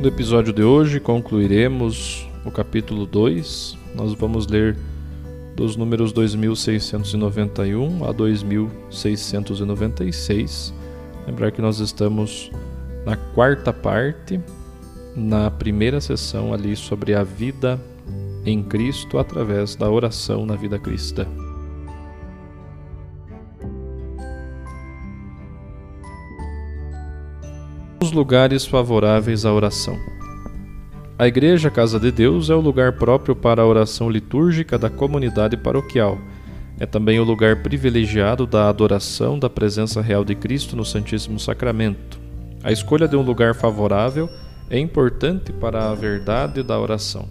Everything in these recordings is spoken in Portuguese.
No episódio de hoje concluiremos o capítulo 2. Nós vamos ler dos números 2691 a 2696. Lembrar que nós estamos na quarta parte, na primeira sessão ali sobre a vida em Cristo através da oração na vida cristã. Os lugares favoráveis à oração. A Igreja Casa de Deus é o lugar próprio para a oração litúrgica da comunidade paroquial. É também o lugar privilegiado da adoração da presença real de Cristo no Santíssimo Sacramento. A escolha de um lugar favorável é importante para a verdade da oração.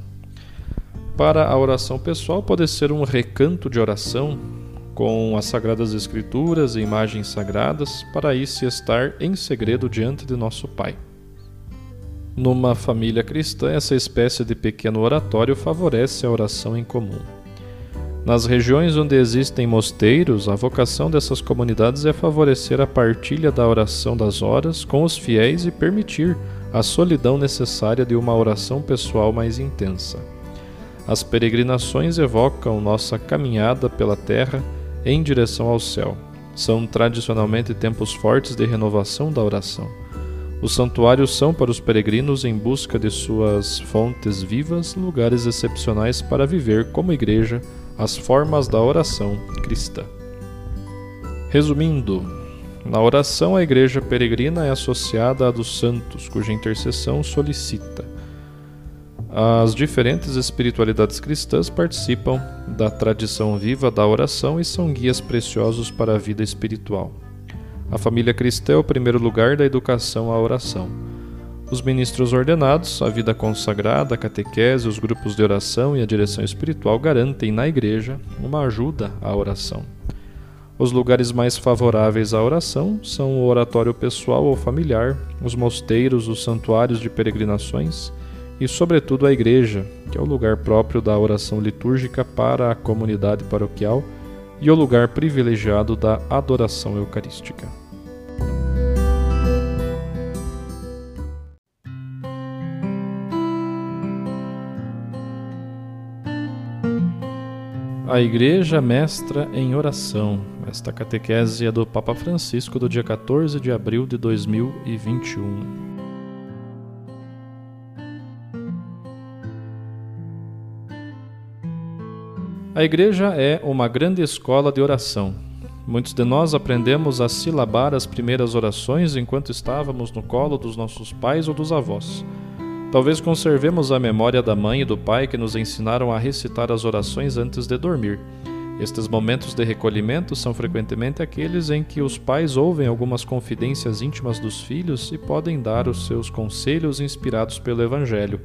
Para a oração pessoal, pode ser um recanto de oração, com as Sagradas Escrituras e imagens sagradas, para se estar em segredo diante de nosso Pai. Numa família cristã, essa espécie de pequeno oratório favorece a oração em comum. Nas regiões onde existem mosteiros, a vocação dessas comunidades é favorecer a partilha da oração das horas com os fiéis e permitir a solidão necessária de uma oração pessoal mais intensa. As peregrinações evocam nossa caminhada pela terra em direção ao céu. São tradicionalmente tempos fortes de renovação da oração. Os santuários são para os peregrinos em busca de suas fontes vivas, lugares excepcionais para viver como igreja as formas da oração cristã. Resumindo, na oração a igreja peregrina é associada à dos santos, cuja intercessão solicita as diferentes espiritualidades cristãs participam da tradição viva da oração e são guias preciosos para a vida espiritual. A família cristã é o primeiro lugar da educação à oração. Os ministros ordenados, a vida consagrada, a catequese, os grupos de oração e a direção espiritual garantem na igreja uma ajuda à oração. Os lugares mais favoráveis à oração são o oratório pessoal ou familiar, os mosteiros, os santuários de peregrinações e, sobretudo, a igreja, que é o lugar próprio da oração litúrgica para a comunidade paroquial e o lugar privilegiado da adoração eucarística. A Igreja Mestra em Oração. Esta catequese é do Papa Francisco do dia 14 de abril de 2021. A igreja é uma grande escola de oração. Muitos de nós aprendemos a silabar as primeiras orações enquanto estávamos no colo dos nossos pais ou dos avós. Talvez conservemos a memória da mãe e do pai que nos ensinaram a recitar as orações antes de dormir. Estes momentos de recolhimento são frequentemente aqueles em que os pais ouvem algumas confidências íntimas dos filhos e podem dar os seus conselhos inspirados pelo Evangelho.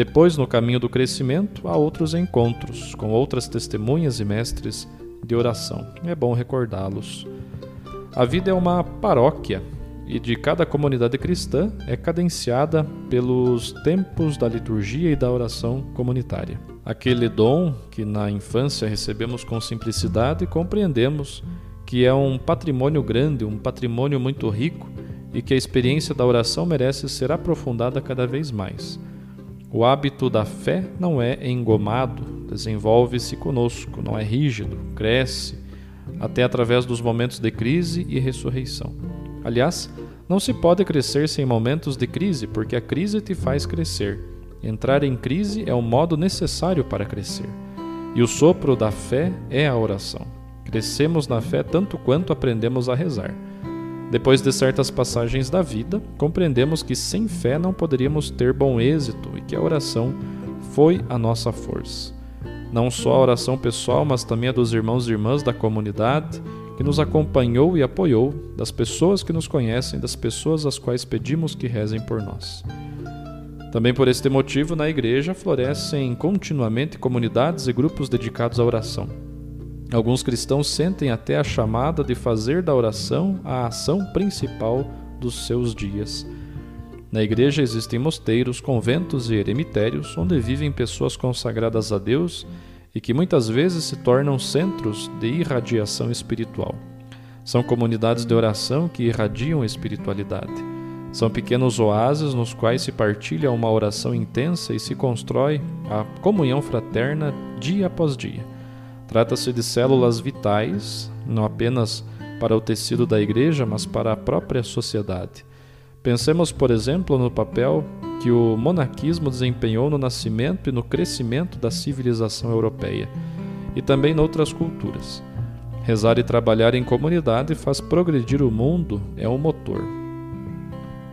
Depois, no caminho do crescimento, há outros encontros com outras testemunhas e mestres de oração. É bom recordá-los. A vida é uma paróquia e de cada comunidade cristã é cadenciada pelos tempos da liturgia e da oração comunitária. Aquele dom que na infância recebemos com simplicidade, compreendemos que é um patrimônio grande, um patrimônio muito rico e que a experiência da oração merece ser aprofundada cada vez mais. O hábito da fé não é engomado, desenvolve-se conosco, não é rígido, cresce, até através dos momentos de crise e ressurreição. Aliás, não se pode crescer sem momentos de crise, porque a crise te faz crescer. Entrar em crise é o modo necessário para crescer. E o sopro da fé é a oração. Crescemos na fé tanto quanto aprendemos a rezar. Depois de certas passagens da vida, compreendemos que sem fé não poderíamos ter bom êxito e que a oração foi a nossa força. Não só a oração pessoal, mas também a dos irmãos e irmãs da comunidade, que nos acompanhou e apoiou, das pessoas que nos conhecem, das pessoas às quais pedimos que rezem por nós. Também por este motivo, na igreja florescem continuamente comunidades e grupos dedicados à oração. Alguns cristãos sentem até a chamada de fazer da oração a ação principal dos seus dias. Na igreja existem mosteiros, conventos e eremitérios onde vivem pessoas consagradas a Deus e que muitas vezes se tornam centros de irradiação espiritual. São comunidades de oração que irradiam espiritualidade. São pequenos oásis nos quais se partilha uma oração intensa e se constrói a comunhão fraterna dia após dia. Trata-se de células vitais, não apenas para o tecido da igreja, mas para a própria sociedade. Pensemos, por exemplo, no papel que o monarquismo desempenhou no nascimento e no crescimento da civilização europeia, e também noutras culturas. Rezar e trabalhar em comunidade faz progredir o mundo, é o um motor.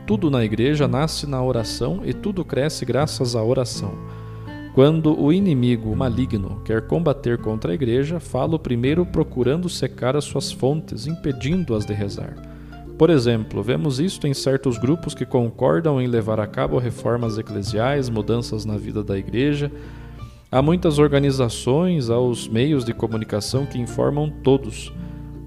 Tudo na igreja nasce na oração e tudo cresce graças à oração. Quando o inimigo maligno quer combater contra a igreja, falo primeiro procurando secar as suas fontes, impedindo-as de rezar. Por exemplo, vemos isto em certos grupos que concordam em levar a cabo reformas eclesiais, mudanças na vida da igreja. Há muitas organizações, há os meios de comunicação que informam todos,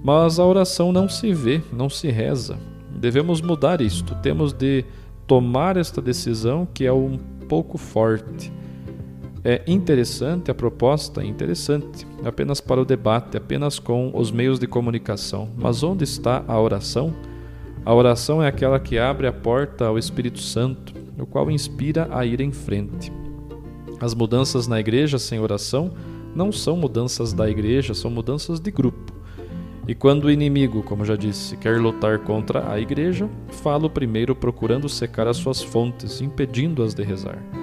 mas a oração não se vê, não se reza. Devemos mudar isto, temos de tomar esta decisão que é um pouco forte. É interessante a proposta, é interessante, apenas para o debate, apenas com os meios de comunicação. Mas onde está a oração? A oração é aquela que abre a porta ao Espírito Santo, o qual inspira a ir em frente. As mudanças na igreja sem oração não são mudanças da igreja, são mudanças de grupo. E quando o inimigo, como já disse, quer lutar contra a igreja, falo primeiro procurando secar as suas fontes, impedindo-as de rezar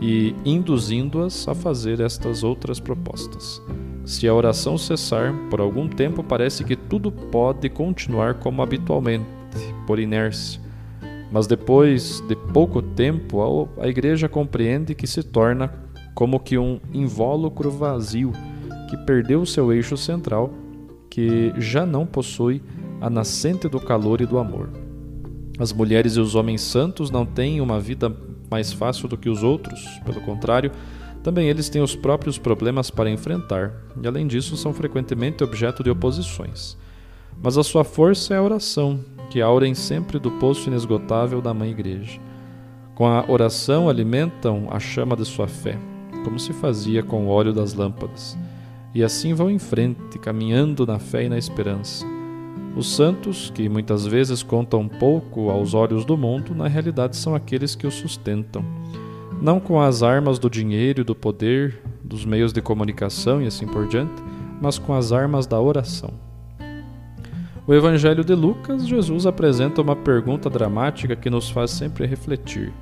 e induzindo-as a fazer estas outras propostas. Se a oração cessar, por algum tempo parece que tudo pode continuar como habitualmente, por inércia. Mas depois de pouco tempo, a igreja compreende que se torna como que um invólucro vazio que perdeu seu eixo central, que já não possui a nascente do calor e do amor. As mulheres e os homens santos não têm uma vida mais fácil do que os outros, pelo contrário, também eles têm os próprios problemas para enfrentar, e além disso são frequentemente objeto de oposições. Mas a sua força é a oração, que aurem sempre do poço inesgotável da Mãe Igreja. Com a oração alimentam a chama de sua fé, como se fazia com o óleo das lâmpadas, e assim vão em frente, caminhando na fé e na esperança os santos, que muitas vezes contam pouco aos olhos do mundo, na realidade são aqueles que o sustentam. Não com as armas do dinheiro e do poder, dos meios de comunicação e assim por diante, mas com as armas da oração. O Evangelho de Lucas, Jesus apresenta uma pergunta dramática que nos faz sempre refletir.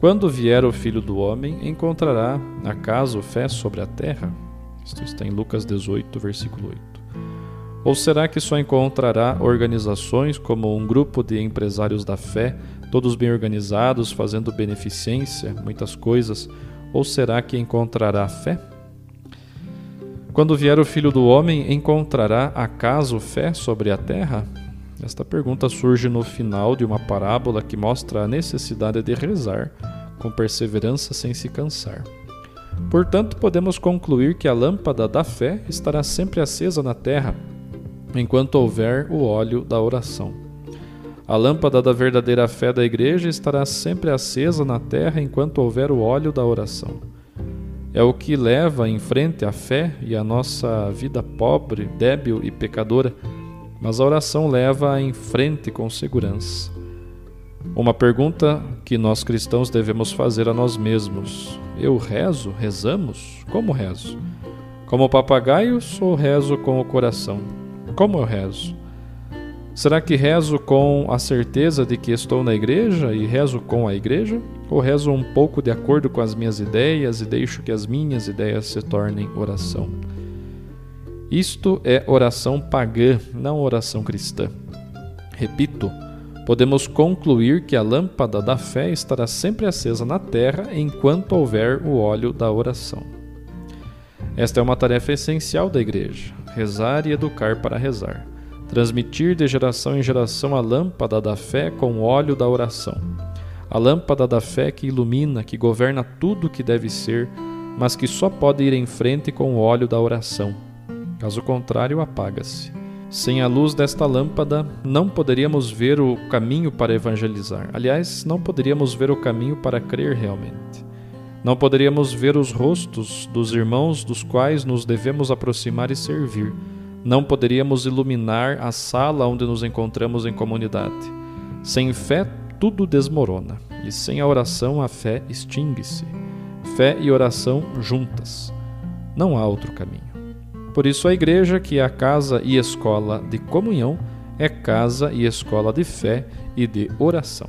Quando vier o Filho do Homem, encontrará acaso fé sobre a terra? Isto está em Lucas 18, versículo 8. Ou será que só encontrará organizações como um grupo de empresários da fé, todos bem organizados, fazendo beneficência, muitas coisas? Ou será que encontrará fé? Quando vier o Filho do Homem, encontrará acaso fé sobre a terra? Esta pergunta surge no final de uma parábola que mostra a necessidade de rezar com perseverança sem se cansar. Portanto, podemos concluir que a lâmpada da fé estará sempre acesa na terra enquanto houver o óleo da oração. A lâmpada da verdadeira fé da igreja estará sempre acesa na terra enquanto houver o óleo da oração. É o que leva em frente a fé e a nossa vida pobre, débil e pecadora, mas a oração leva em frente com segurança. Uma pergunta que nós cristãos devemos fazer a nós mesmos: Eu rezo? Rezamos? Como rezo? Como papagaios ou rezo com o coração? Como eu rezo? Será que rezo com a certeza de que estou na igreja e rezo com a igreja? Ou rezo um pouco de acordo com as minhas ideias e deixo que as minhas ideias se tornem oração? Isto é oração pagã, não oração cristã. Repito, podemos concluir que a lâmpada da fé estará sempre acesa na terra enquanto houver o óleo da oração. Esta é uma tarefa essencial da igreja: rezar e educar para rezar transmitir de geração em geração a lâmpada da fé com o óleo da oração. A lâmpada da fé que ilumina, que governa tudo o que deve ser, mas que só pode ir em frente com o óleo da oração. Caso contrário, apaga-se. Sem a luz desta lâmpada, não poderíamos ver o caminho para evangelizar. Aliás, não poderíamos ver o caminho para crer realmente. Não poderíamos ver os rostos dos irmãos dos quais nos devemos aproximar e servir não poderíamos iluminar a sala onde nos encontramos em comunidade. Sem fé, tudo desmorona, e sem a oração, a fé extingue-se. Fé e oração juntas. Não há outro caminho. Por isso, a igreja, que é a casa e escola de comunhão, é casa e escola de fé e de oração.